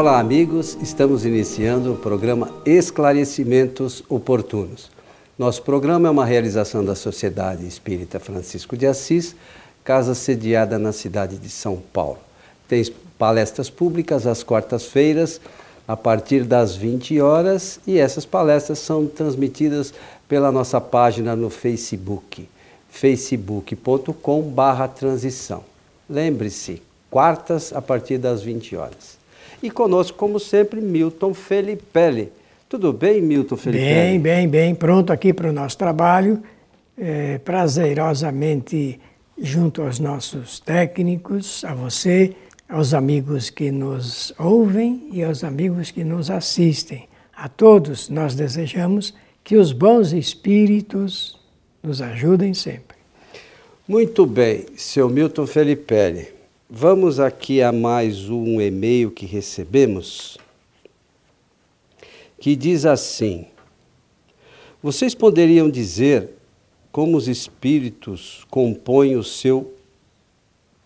Olá, amigos. Estamos iniciando o programa Esclarecimentos Oportunos. Nosso programa é uma realização da Sociedade Espírita Francisco de Assis, casa sediada na cidade de São Paulo. Tem palestras públicas às quartas-feiras, a partir das 20 horas, e essas palestras são transmitidas pela nossa página no Facebook, facebook.com/transição. Lembre-se, quartas a partir das 20 horas. E conosco, como sempre, Milton Felipe. Tudo bem, Milton Felipe? Bem, bem, bem. Pronto aqui para o nosso trabalho. É, prazerosamente junto aos nossos técnicos, a você, aos amigos que nos ouvem e aos amigos que nos assistem. A todos nós desejamos que os bons espíritos nos ajudem sempre. Muito bem, seu Milton Felipe. Vamos aqui a mais um e-mail que recebemos, que diz assim: Vocês poderiam dizer como os espíritos compõem o seu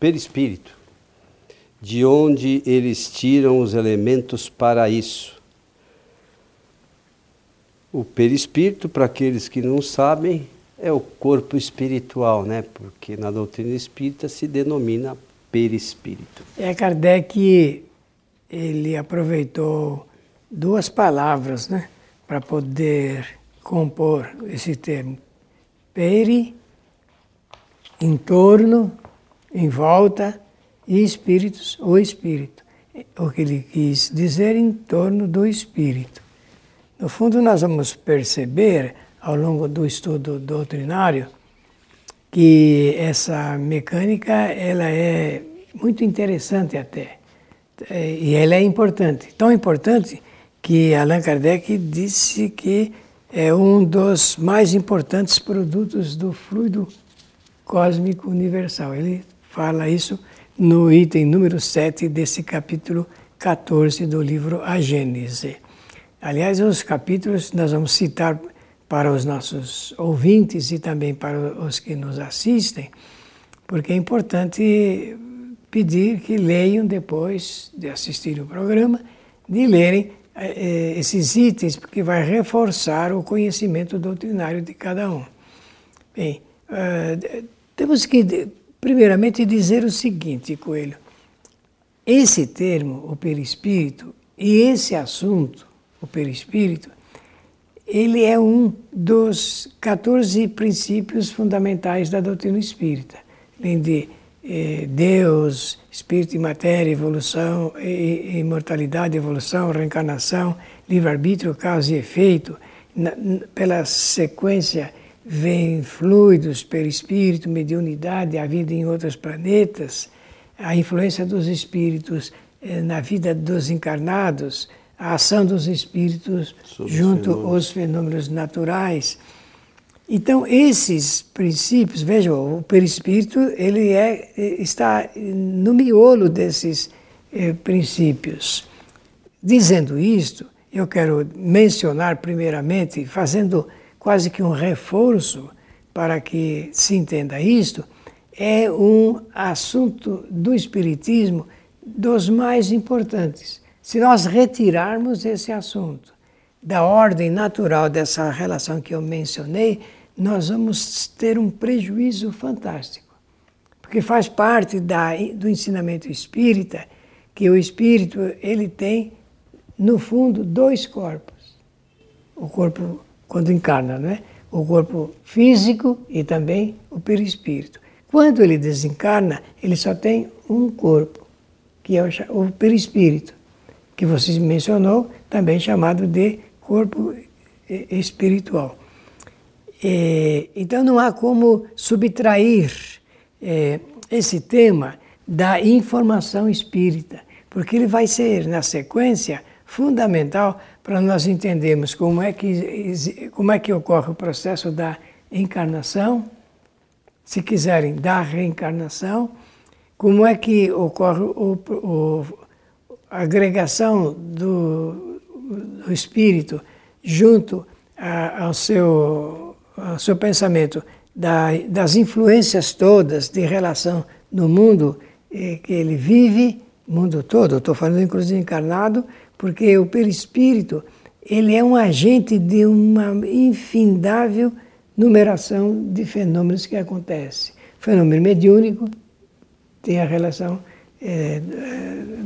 perispírito, de onde eles tiram os elementos para isso? O perispírito, para aqueles que não sabem, é o corpo espiritual, né? Porque na doutrina espírita se denomina perispírito. É, Kardec, ele aproveitou duas palavras, né, para poder compor esse termo. Peri, em torno, em volta, e espíritos, o espírito. O que ele quis dizer em torno do espírito. No fundo, nós vamos perceber, ao longo do estudo doutrinário, que essa mecânica ela é muito interessante até. É, e ela é importante. Tão importante que Allan Kardec disse que é um dos mais importantes produtos do fluido cósmico universal. Ele fala isso no item número 7 desse capítulo 14 do livro A Gênese. Aliás, os capítulos nós vamos citar para os nossos ouvintes e também para os que nos assistem, porque é importante pedir que leiam depois de assistir o programa, de lerem eh, esses itens, porque vai reforçar o conhecimento doutrinário de cada um. Bem, uh, temos que, primeiramente, dizer o seguinte, Coelho. Esse termo, o perispírito, e esse assunto, o perispírito, ele é um dos 14 princípios fundamentais da doutrina espírita, além de eh, Deus, espírito e matéria, evolução, imortalidade, evolução, reencarnação, livre-arbítrio, causa e efeito. Na, pela sequência vem fluidos, perispírito, mediunidade, a vida em outros planetas, a influência dos espíritos eh, na vida dos encarnados, a ação dos espíritos Sobre junto aos fenômenos naturais. Então, esses princípios, vejam, o perispírito ele é, está no miolo desses eh, princípios. Dizendo isto, eu quero mencionar primeiramente, fazendo quase que um reforço para que se entenda isto, é um assunto do Espiritismo dos mais importantes. Se nós retirarmos esse assunto da ordem natural dessa relação que eu mencionei, nós vamos ter um prejuízo fantástico. Porque faz parte da, do ensinamento espírita que o espírito ele tem, no fundo, dois corpos. O corpo, quando encarna, não é? o corpo físico e também o perispírito. Quando ele desencarna, ele só tem um corpo, que é o perispírito que você mencionou, também chamado de corpo espiritual. É, então não há como subtrair é, esse tema da informação espírita, porque ele vai ser, na sequência, fundamental para nós entendermos como é que, como é que ocorre o processo da encarnação, se quiserem, da reencarnação, como é que ocorre o, o, agregação do, do espírito junto a, ao, seu, ao seu pensamento da, das influências todas de relação no mundo eh, que ele vive mundo todo. Estou falando inclusive encarnado, porque o perispírito ele é um agente de uma infindável numeração de fenômenos que acontecem. fenômeno mediúnico tem a relação é,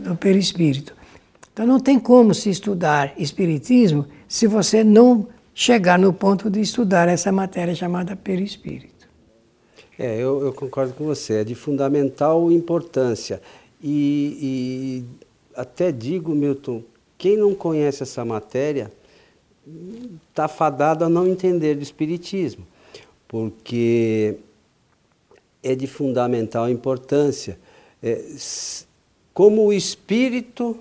do perispírito. Então não tem como se estudar espiritismo se você não chegar no ponto de estudar essa matéria chamada perispírito. É, eu, eu concordo com você, é de fundamental importância. E, e até digo, Milton, quem não conhece essa matéria está fadado a não entender do Espiritismo, porque é de fundamental importância. É, como o espírito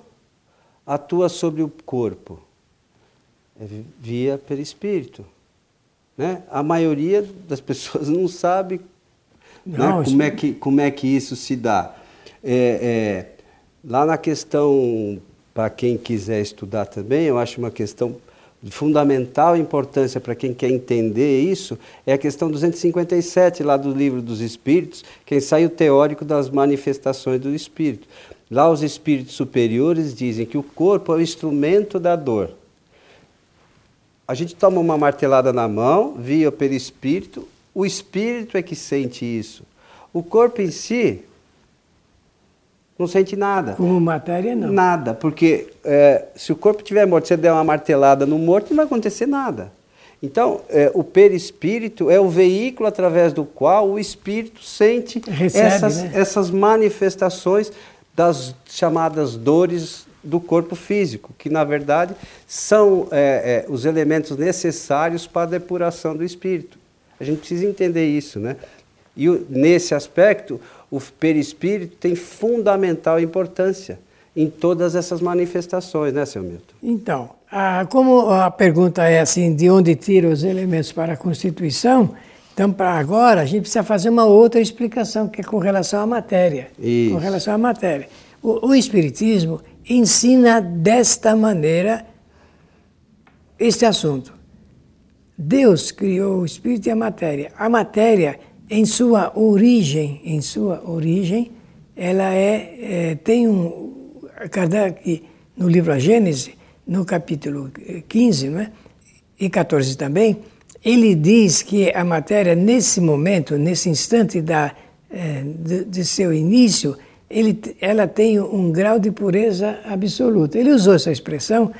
atua sobre o corpo? É via perispírito. Né? A maioria das pessoas não sabe né, não, né? como, é que, como é que isso se dá. É, é, lá na questão, para quem quiser estudar também, eu acho uma questão fundamental importância para quem quer entender isso, é a questão 257 lá do livro dos Espíritos, que é ensaio teórico das manifestações do Espírito. Lá os espíritos superiores dizem que o corpo é o instrumento da dor. A gente toma uma martelada na mão, via pelo espírito, o espírito é que sente isso. O corpo em si não sente nada. Como matéria, não. Nada, porque é, se o corpo estiver morto, você der uma martelada no morto, não vai acontecer nada. Então, é, o perispírito é o veículo através do qual o espírito sente Recebe, essas, né? essas manifestações das chamadas dores do corpo físico, que na verdade são é, é, os elementos necessários para a depuração do espírito. A gente precisa entender isso, né? E nesse aspecto, o perispírito tem fundamental importância em todas essas manifestações, né, seu Milton? Então, como a pergunta é assim, de onde tira os elementos para a constituição, então, para agora, a gente precisa fazer uma outra explicação, que é com relação à matéria. Isso. Com relação à matéria. O, o Espiritismo ensina desta maneira este assunto. Deus criou o Espírito e a matéria. A matéria em sua origem, em sua origem, ela é, é tem um Kardec no livro A Gênese, no capítulo 15, né, e 14 também, ele diz que a matéria nesse momento, nesse instante da, é, de, de, seu início, ele, ela tem um grau de pureza absoluta. Ele usou essa expressão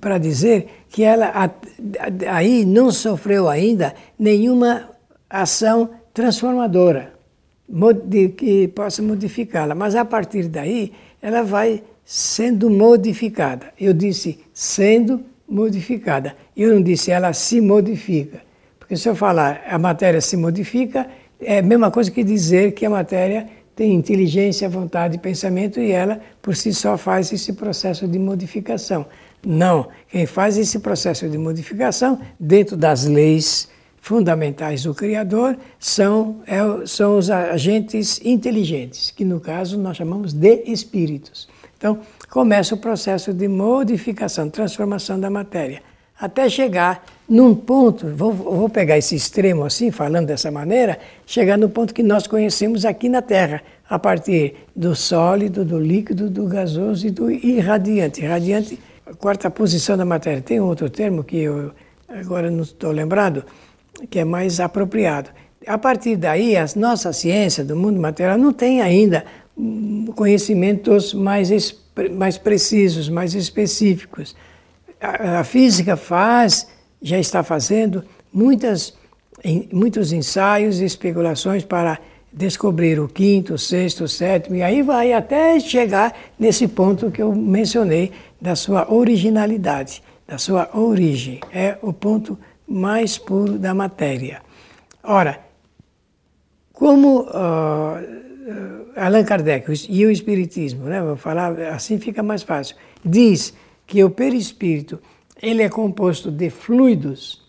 para dizer que ela aí não sofreu ainda nenhuma ação transformadora que possa modificá-la. Mas a partir daí, ela vai sendo modificada. Eu disse sendo modificada. Eu não disse ela se modifica. Porque se eu falar a matéria se modifica, é a mesma coisa que dizer que a matéria tem inteligência, vontade e pensamento e ela por si só faz esse processo de modificação. Não, quem faz esse processo de modificação dentro das leis fundamentais do Criador são, é, são os agentes inteligentes, que no caso nós chamamos de espíritos. Então, começa o processo de modificação, transformação da matéria, até chegar num ponto, vou, vou pegar esse extremo assim, falando dessa maneira, chegar no ponto que nós conhecemos aqui na Terra, a partir do sólido, do líquido, do gasoso e do irradiante. Irradiante, a quarta posição da matéria. Tem outro termo que eu agora não estou lembrado, que é mais apropriado. A partir daí, a nossa ciência do mundo material não tem ainda conhecimentos mais, mais precisos, mais específicos. A, a física faz, já está fazendo, muitas, muitos ensaios e especulações para descobrir o quinto, o sexto, o sétimo, e aí vai até chegar nesse ponto que eu mencionei da sua originalidade, da sua origem. É o ponto mais puro da matéria. Ora, como uh, Allan Kardec e o Espiritismo, né, vou falar assim fica mais fácil, diz que o perispírito ele é composto de fluidos,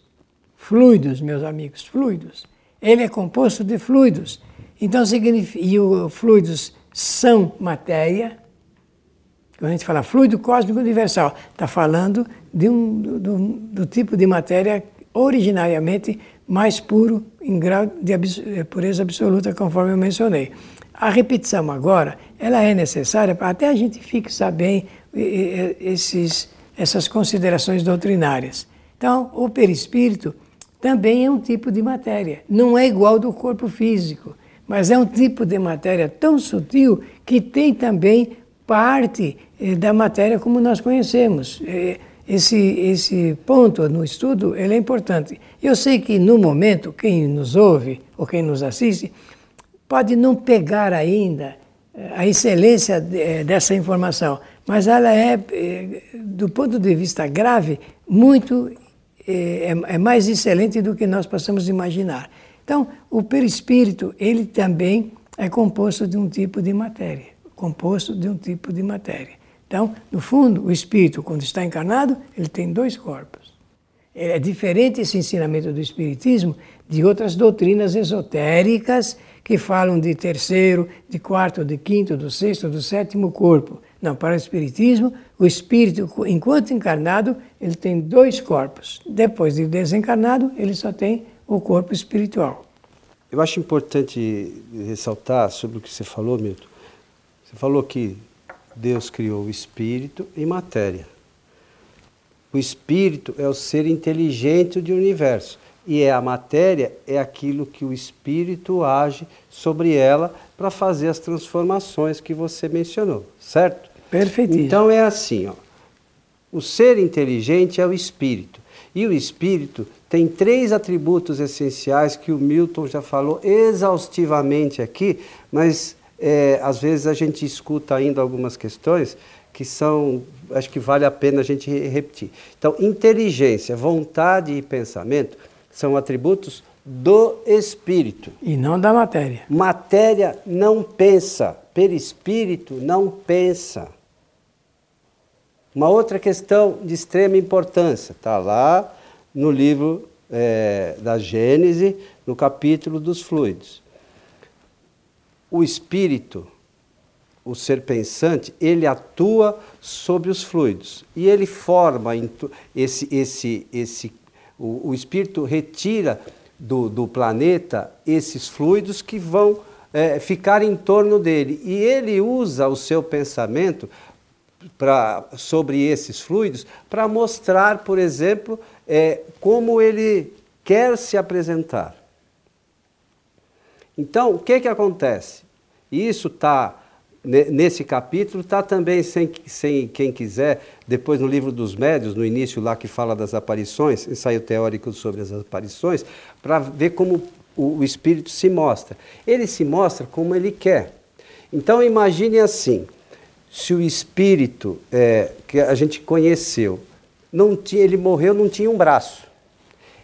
fluidos, meus amigos, fluidos. Ele é composto de fluidos. Então significa e os fluidos são matéria, quando a gente fala fluido cósmico universal, está falando de um, do, do, tipo de matéria originariamente mais puro em grau de pureza absoluta, conforme eu mencionei. a repetição agora, ela é necessária para até a gente fixar bem esses, essas considerações doutrinárias. Então, o perispírito também é um tipo de matéria. Não é igual do corpo físico, mas é um tipo de matéria tão sutil que tem também parte eh, da matéria como nós conhecemos. Eh, esse, esse ponto no estudo ele é importante. Eu sei que no momento quem nos ouve ou quem nos assiste pode não pegar ainda eh, a excelência dessa informação, mas ela é, do ponto de vista grave, muito é, é mais excelente do que nós possamos imaginar. Então, o perispírito, ele também é composto de um tipo de matéria, composto de um tipo de matéria. Então, no fundo, o espírito, quando está encarnado, ele tem dois corpos. É diferente esse ensinamento do espiritismo de outras doutrinas esotéricas que falam de terceiro, de quarto, de quinto, do sexto, do sétimo corpo. Não, para o espiritismo, o espírito, enquanto encarnado, ele tem dois corpos. Depois de desencarnado, ele só tem o corpo espiritual. Eu acho importante ressaltar sobre o que você falou, Milton. Você falou que Deus criou o espírito e matéria. O espírito é o ser inteligente do universo e é a matéria é aquilo que o espírito age sobre ela para fazer as transformações que você mencionou, certo? Perfeito. Então é assim, ó. O ser inteligente é o espírito. E o espírito tem três atributos essenciais que o Milton já falou exaustivamente aqui, mas é, às vezes a gente escuta ainda algumas questões que são, acho que vale a pena a gente repetir. Então, inteligência, vontade e pensamento são atributos do espírito. E não da matéria. Matéria não pensa, perispírito não pensa. Uma outra questão de extrema importância, está lá no livro é, da Gênese, no capítulo dos fluidos. O espírito, o ser pensante, ele atua sobre os fluidos e ele forma esse, esse, esse, o, o espírito retira do, do planeta esses fluidos que vão é, ficar em torno dele e ele usa o seu pensamento pra, sobre esses fluidos para mostrar, por exemplo, é, como ele quer se apresentar. Então, o que, que acontece? Isso está nesse capítulo, está também, sem, sem quem quiser, depois no livro dos médios, no início lá que fala das aparições, ensaio teórico sobre as aparições, para ver como o, o Espírito se mostra. Ele se mostra como ele quer. Então imagine assim, se o espírito é, que a gente conheceu, não tinha, ele morreu, não tinha um braço.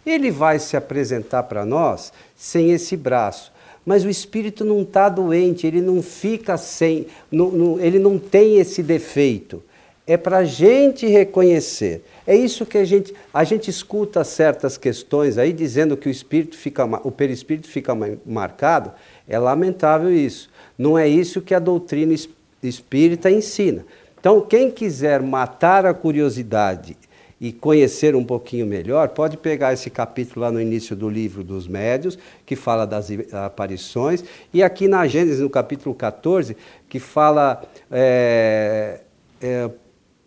Ele vai se apresentar para nós sem esse braço. Mas o espírito não está doente, ele não fica sem, não, não, ele não tem esse defeito. É para a gente reconhecer. É isso que a gente, a gente escuta certas questões aí dizendo que o espírito fica, o perispírito fica marcado. É lamentável isso. Não é isso que a doutrina espírita ensina. Então, quem quiser matar a curiosidade e conhecer um pouquinho melhor, pode pegar esse capítulo lá no início do livro dos médios, que fala das aparições, e aqui na Gênesis, no capítulo 14, que fala. É, é,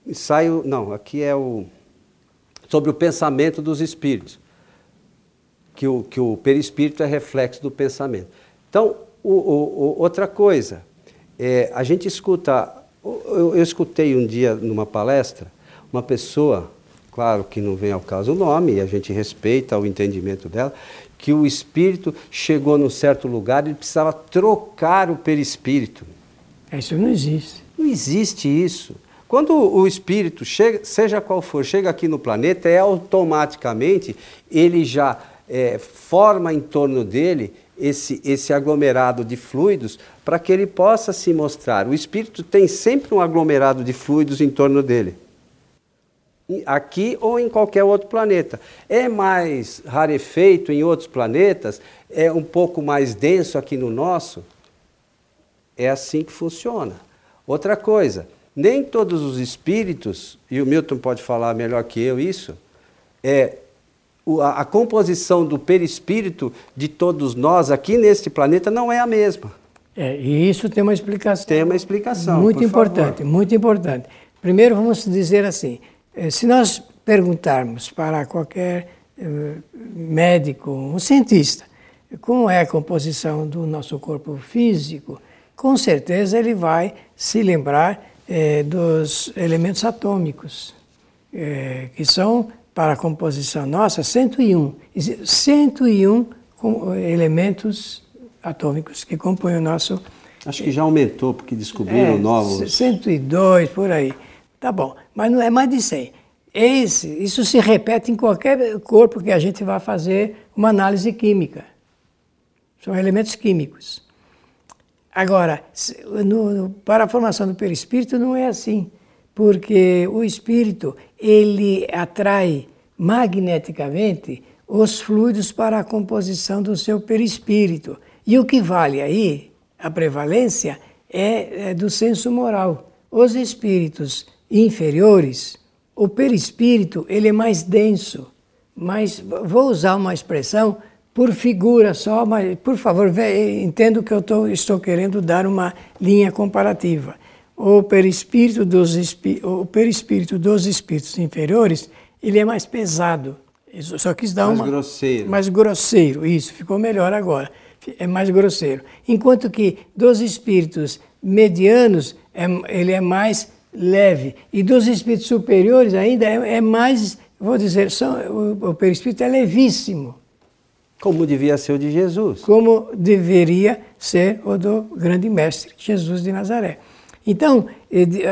ensaio, não, aqui é o. sobre o pensamento dos espíritos. Que o, que o perispírito é reflexo do pensamento. Então, o, o, outra coisa, é, a gente escuta. Eu, eu escutei um dia numa palestra uma pessoa, claro que não vem ao caso o nome, e a gente respeita o entendimento dela, que o espírito chegou num certo lugar e precisava trocar o perispírito. Isso não existe. Não existe isso. Quando o espírito chega, seja qual for, chega aqui no planeta, é automaticamente ele já é, forma em torno dele esse, esse aglomerado de fluidos para que ele possa se mostrar. O espírito tem sempre um aglomerado de fluidos em torno dele. Aqui ou em qualquer outro planeta. É mais rarefeito em outros planetas, é um pouco mais denso aqui no nosso. É assim que funciona. Outra coisa, nem todos os espíritos, e o Milton pode falar melhor que eu isso, é a, composição do perispírito de todos nós aqui neste planeta não é a mesma. É, e isso tem uma explicação. Tem uma explicação. Muito importante, favor. muito importante. Primeiro, vamos dizer assim: se nós perguntarmos para qualquer eh, médico, um cientista, como é a composição do nosso corpo físico, com certeza ele vai se lembrar eh, dos elementos atômicos, que são, para a composição nossa, 101. 101 elementos atômicos que compõem o nosso. Acho que já aumentou, porque descobriram é, novos. 102, por aí. Tá bom, mas não é mais de 100. Esse, isso se repete em qualquer corpo que a gente vai fazer uma análise química. São elementos químicos. Agora, no, para a formação do perispírito não é assim, porque o espírito ele atrai magneticamente os fluidos para a composição do seu perispírito. E o que vale aí, a prevalência, é, é do senso moral. Os espíritos inferiores, o perispírito ele é mais denso, mas vou usar uma expressão por figura só, mas por favor, entendo que eu tô, estou querendo dar uma linha comparativa. O perispírito dos, o perispírito dos espíritos inferiores ele é mais pesado. Eu só quis dar mais uma. Mais grosseiro. Mais grosseiro, isso, ficou melhor agora é mais grosseiro. Enquanto que dos espíritos medianos, é, ele é mais leve. E dos espíritos superiores ainda é, é mais, vou dizer, são, o, o perispírito é levíssimo. Como devia ser o de Jesus. Como deveria ser o do grande mestre, Jesus de Nazaré. Então,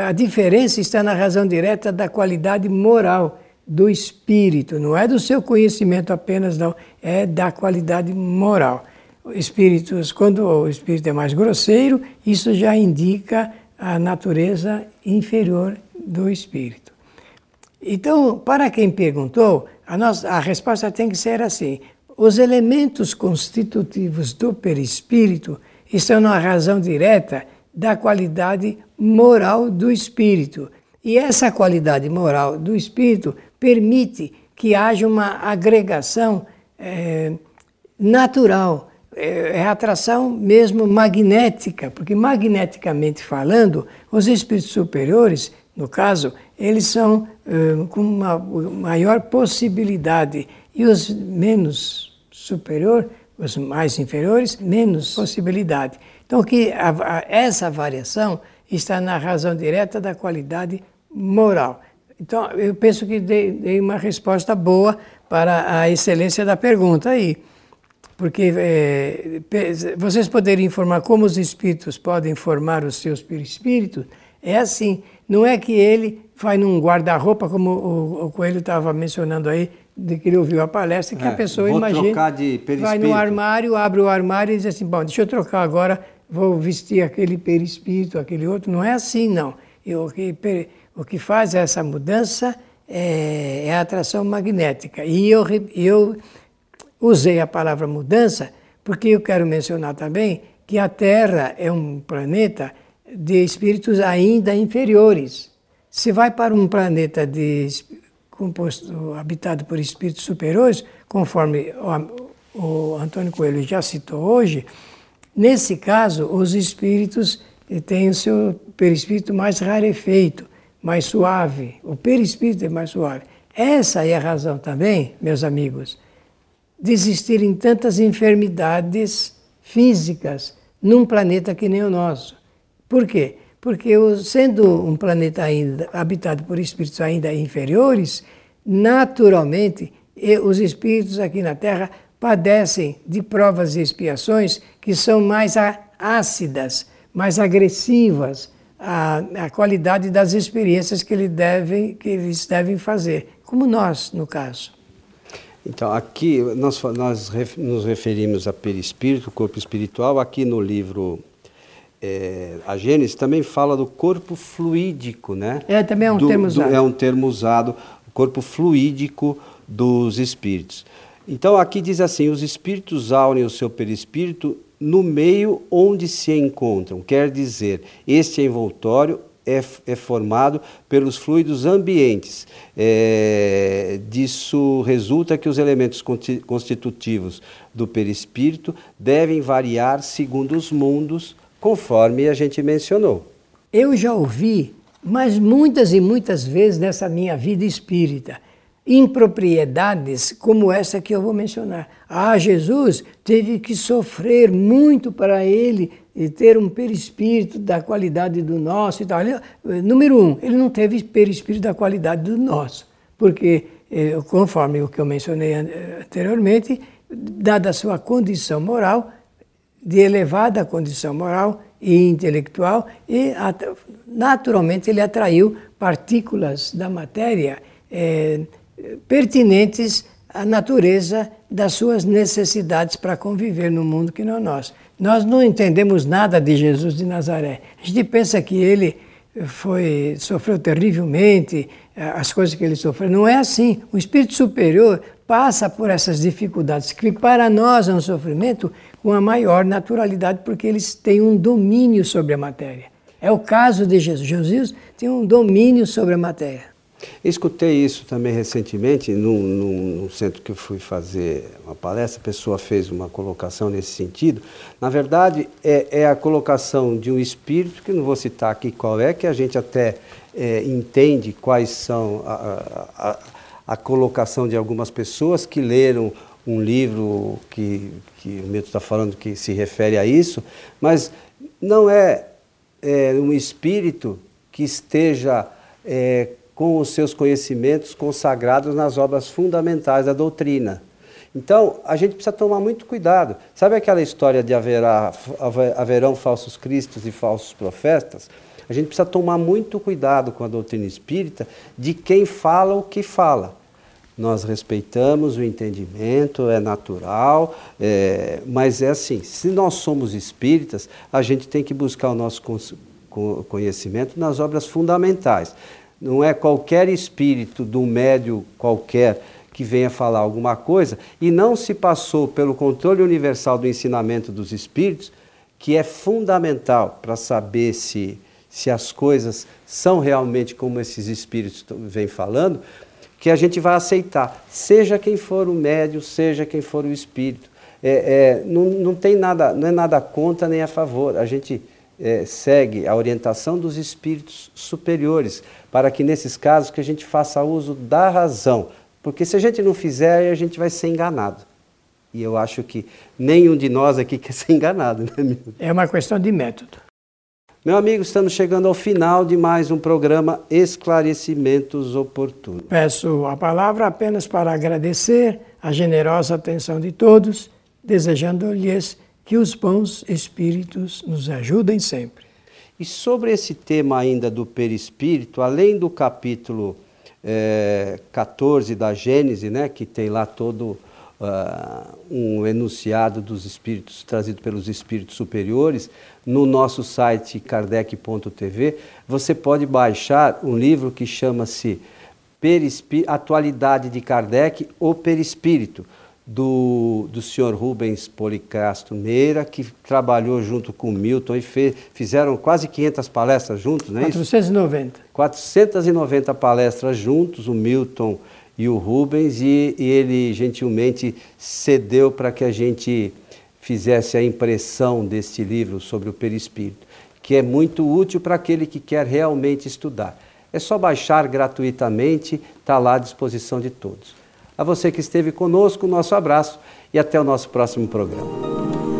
a diferença está na razão direta da qualidade moral do espírito, não é do seu conhecimento apenas, não, é da qualidade moral espíritos, quando o espírito é mais grosseiro, isso já indica a natureza inferior do espírito. Então, para quem perguntou, a, nossa, a resposta tem que ser assim: os elementos constitutivos do perispírito estão na razão direta da qualidade moral do espírito. E essa qualidade moral do espírito permite que haja uma agregação é, natural é, é atração mesmo magnética, porque magneticamente falando, os espíritos superiores, no caso, eles são com uma maior possibilidade e os menos superior, os mais inferiores, menos possibilidade. Então, que a, a, essa variação está na razão direta da qualidade moral. Então, eu penso que dei, dei uma resposta boa para a excelência da pergunta aí. Porque é, vocês poderiam informar como os espíritos podem formar os seus perispíritos, é assim, não é que ele vai num guarda-roupa, como o, o Coelho estava mencionando aí, de que ele ouviu a palestra, que é, a pessoa imagina, vai no armário, abre o armário e diz assim, bom, deixa eu trocar agora, vou vestir aquele perispírito, aquele outro. Não é assim, não. E o, que, o que faz essa mudança é, é a atração magnética. E eu, eu Usei a palavra mudança porque eu quero mencionar também que a Terra é um planeta de espíritos ainda inferiores. Se vai para um planeta de composto, habitado por espíritos superiores, conforme o, o Antônio Coelho já citou hoje, nesse caso os espíritos têm o seu perispírito mais rarefeito, mais suave. O perispírito é mais suave. Essa é a razão também, meus amigos, de existirem tantas enfermidades físicas num planeta que nem o nosso. Por quê? Porque sendo um planeta ainda habitado por espíritos ainda inferiores, naturalmente os espíritos aqui na Terra padecem de provas e expiações que são mais ácidas, mais agressivas à, à qualidade das experiências que, ele deve, que eles devem fazer, como nós, no caso. Então, aqui nós, nós nos referimos a perispírito, corpo espiritual. Aqui no livro é, A Gênesis também fala do corpo fluídico, né? É, também é um do, termo usado. Do, é um termo usado, o corpo fluídico dos espíritos. Então, aqui diz assim: os espíritos aunem o seu perispírito no meio onde se encontram. Quer dizer, este envoltório é, é formado pelos fluidos ambientes. É, disso resulta que os elementos constitutivos do perispírito devem variar segundo os mundos conforme a gente mencionou. Eu já ouvi, mas muitas e muitas vezes nessa minha vida espírita, impropriedades como essa que eu vou mencionar. Ah, Jesus teve que sofrer muito para ele ter um perispírito da qualidade do nosso e tal. Ele, número um, ele não teve perispírito da qualidade do nosso, porque, eh, conforme o que eu mencionei anteriormente, dada a sua condição moral, de elevada condição moral e intelectual, e naturalmente ele atraiu partículas da matéria eh, pertinentes à natureza das suas necessidades para conviver no mundo que não é nosso. Nós não entendemos nada de Jesus de Nazaré. A gente pensa que ele foi sofreu terrivelmente eh, as coisas que ele sofreu. Não é assim. O espírito superior passa por essas dificuldades que para nós é um sofrimento com a maior naturalidade porque eles têm um domínio sobre a matéria. É o caso de Jesus. Jesus tem um domínio sobre a matéria. Escutei isso também recentemente, num, num, num, centro que eu fui fazer uma palestra, a pessoa fez uma colocação nesse sentido. Na verdade, é, é a colocação de um espírito, que não vou citar aqui qual é, que a gente até é, entende quais são a, a, a, colocação de algumas pessoas que leram um livro que, que o Milton está falando que se refere a isso, mas não é, é um espírito que esteja é, com os seus conhecimentos consagrados nas obras fundamentais da doutrina. Então, a gente precisa tomar muito cuidado. Sabe aquela história de haverá, haverão falsos cristos e falsos profetas? A gente precisa tomar muito cuidado com a doutrina espírita de quem fala o que fala. Nós respeitamos o entendimento, é natural, é, mas é assim: se nós somos espíritas, a gente tem que buscar o nosso conhecimento nas obras fundamentais não é qualquer espírito de um médio qualquer que venha falar alguma coisa e não se passou pelo controle universal do ensinamento dos espíritos, que é fundamental para saber se, se as coisas são realmente como esses espíritos vêm falando, que a gente vai aceitar, seja quem for o médio, seja quem for o espírito. É, é, não, não tem nada, não é nada contra nem a favor. A gente é, segue a orientação dos espíritos superiores, para que nesses casos que a gente faça uso da razão, porque se a gente não fizer, a gente vai ser enganado. E eu acho que nenhum de nós aqui quer ser enganado, né, amigo? É uma questão de método. Meu amigo, estamos chegando ao final de mais um programa Esclarecimentos Oportunos. Peço a palavra apenas para agradecer a generosa atenção de todos, desejando-lhes que os bons espíritos nos ajudem sempre. E sobre esse tema ainda do perispírito, além do capítulo é, 14 da Gênese, né, que tem lá todo uh, um enunciado dos espíritos trazido pelos espíritos superiores, no nosso site kardec.tv, você pode baixar um livro que chama-se Atualidade de Kardec, o Perispírito do, do senhor Rubens Policastro Meira, que trabalhou junto com o Milton e fez, fizeram quase 500 palestras juntos, não é 490. isso? 490 palestras juntos, o Milton e o Rubens, e, e ele gentilmente cedeu para que a gente fizesse a impressão deste livro sobre o perispírito, que é muito útil para aquele que quer realmente estudar. É só baixar gratuitamente, está lá à disposição de todos. A você que esteve conosco, nosso abraço e até o nosso próximo programa.